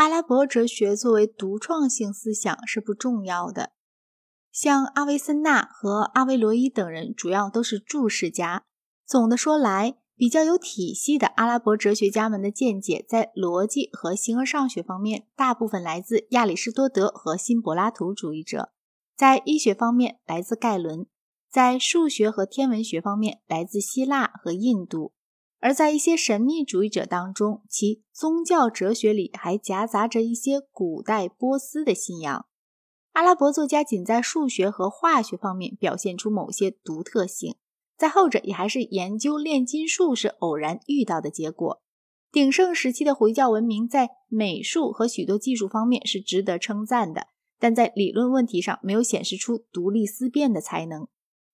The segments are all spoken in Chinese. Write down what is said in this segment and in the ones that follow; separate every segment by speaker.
Speaker 1: 阿拉伯哲学作为独创性思想是不重要的。像阿维森纳和阿维罗伊等人主要都是注释家。总的说来，比较有体系的阿拉伯哲学家们的见解，在逻辑和形而上学方面，大部分来自亚里士多德和新柏拉图主义者；在医学方面，来自盖伦；在数学和天文学方面，来自希腊和印度；而在一些神秘主义者当中，其宗教哲学里还夹杂着一些古代波斯的信仰。阿拉伯作家仅在数学和化学方面表现出某些独特性，在后者也还是研究炼金术时偶然遇到的结果。鼎盛时期的回教文明在美术和许多技术方面是值得称赞的，但在理论问题上没有显示出独立思辨的才能。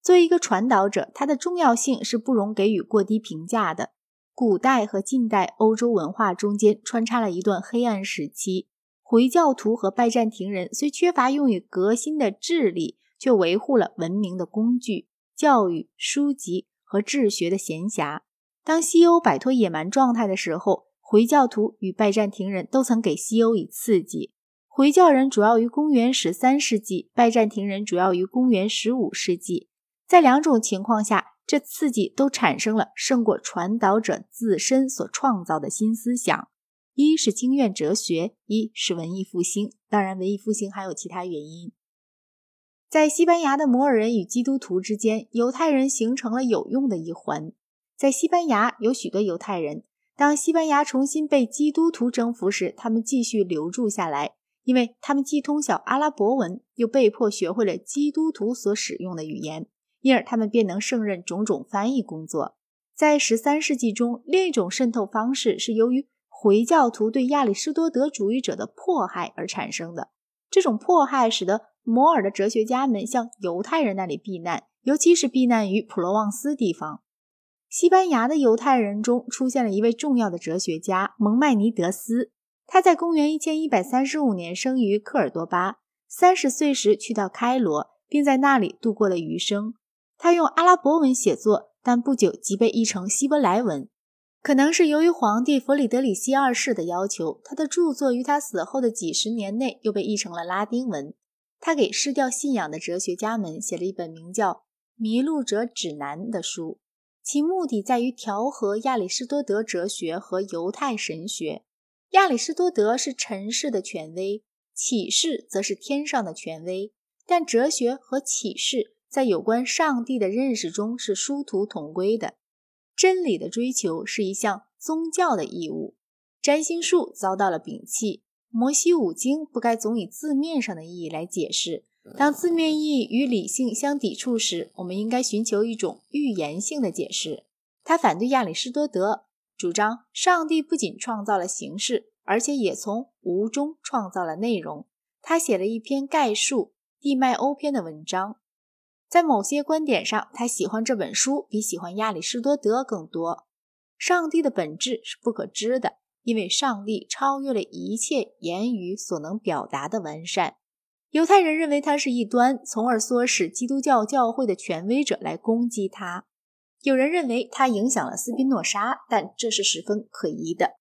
Speaker 1: 作为一个传导者，它的重要性是不容给予过低评价的。古代和近代欧洲文化中间穿插了一段黑暗时期。回教徒和拜占庭人虽缺乏用于革新的智力，却维护了文明的工具、教育、书籍和治学的闲暇。当西欧摆脱野蛮状态的时候，回教徒与拜占庭人都曾给西欧以刺激。回教人主要于公元十三世纪，拜占庭人主要于公元十五世纪。在两种情况下，这刺激都产生了胜过传导者自身所创造的新思想。一是经院哲学，一是文艺复兴。当然，文艺复兴还有其他原因。在西班牙的摩尔人与基督徒之间，犹太人形成了有用的一环。在西班牙有许多犹太人，当西班牙重新被基督徒征服时，他们继续留住下来，因为他们既通晓阿拉伯文，又被迫学会了基督徒所使用的语言，因而他们便能胜任种种翻译工作。在十三世纪中，另一种渗透方式是由于。回教徒对亚里士多德主义者的迫害而产生的这种迫害，使得摩尔的哲学家们向犹太人那里避难，尤其是避难于普罗旺斯地方。西班牙的犹太人中出现了一位重要的哲学家蒙迈尼德斯，他在公元一千一百三十五年生于科尔多巴，三十岁时去到开罗，并在那里度过了余生。他用阿拉伯文写作，但不久即被译成希伯来文。可能是由于皇帝弗里德里希二世的要求，他的著作于他死后的几十年内又被译成了拉丁文。他给失掉信仰的哲学家们写了一本名叫《迷路者指南》的书，其目的在于调和亚里士多德哲学和犹太神学。亚里士多德是尘世的权威，启示则是天上的权威。但哲学和启示在有关上帝的认识中是殊途同归的。真理的追求是一项宗教的义务，占星术遭到了摒弃。摩西五经不该总以字面上的意义来解释。当字面意义与理性相抵触时，我们应该寻求一种预言性的解释。他反对亚里士多德，主张上帝不仅创造了形式，而且也从无中创造了内容。他写了一篇概述地脉欧篇的文章。在某些观点上，他喜欢这本书比喜欢亚里士多德更多。上帝的本质是不可知的，因为上帝超越了一切言语所能表达的完善。犹太人认为他是异端，从而唆使基督教教会的权威者来攻击他。有人认为他影响了斯宾诺莎，但这是十分可疑的。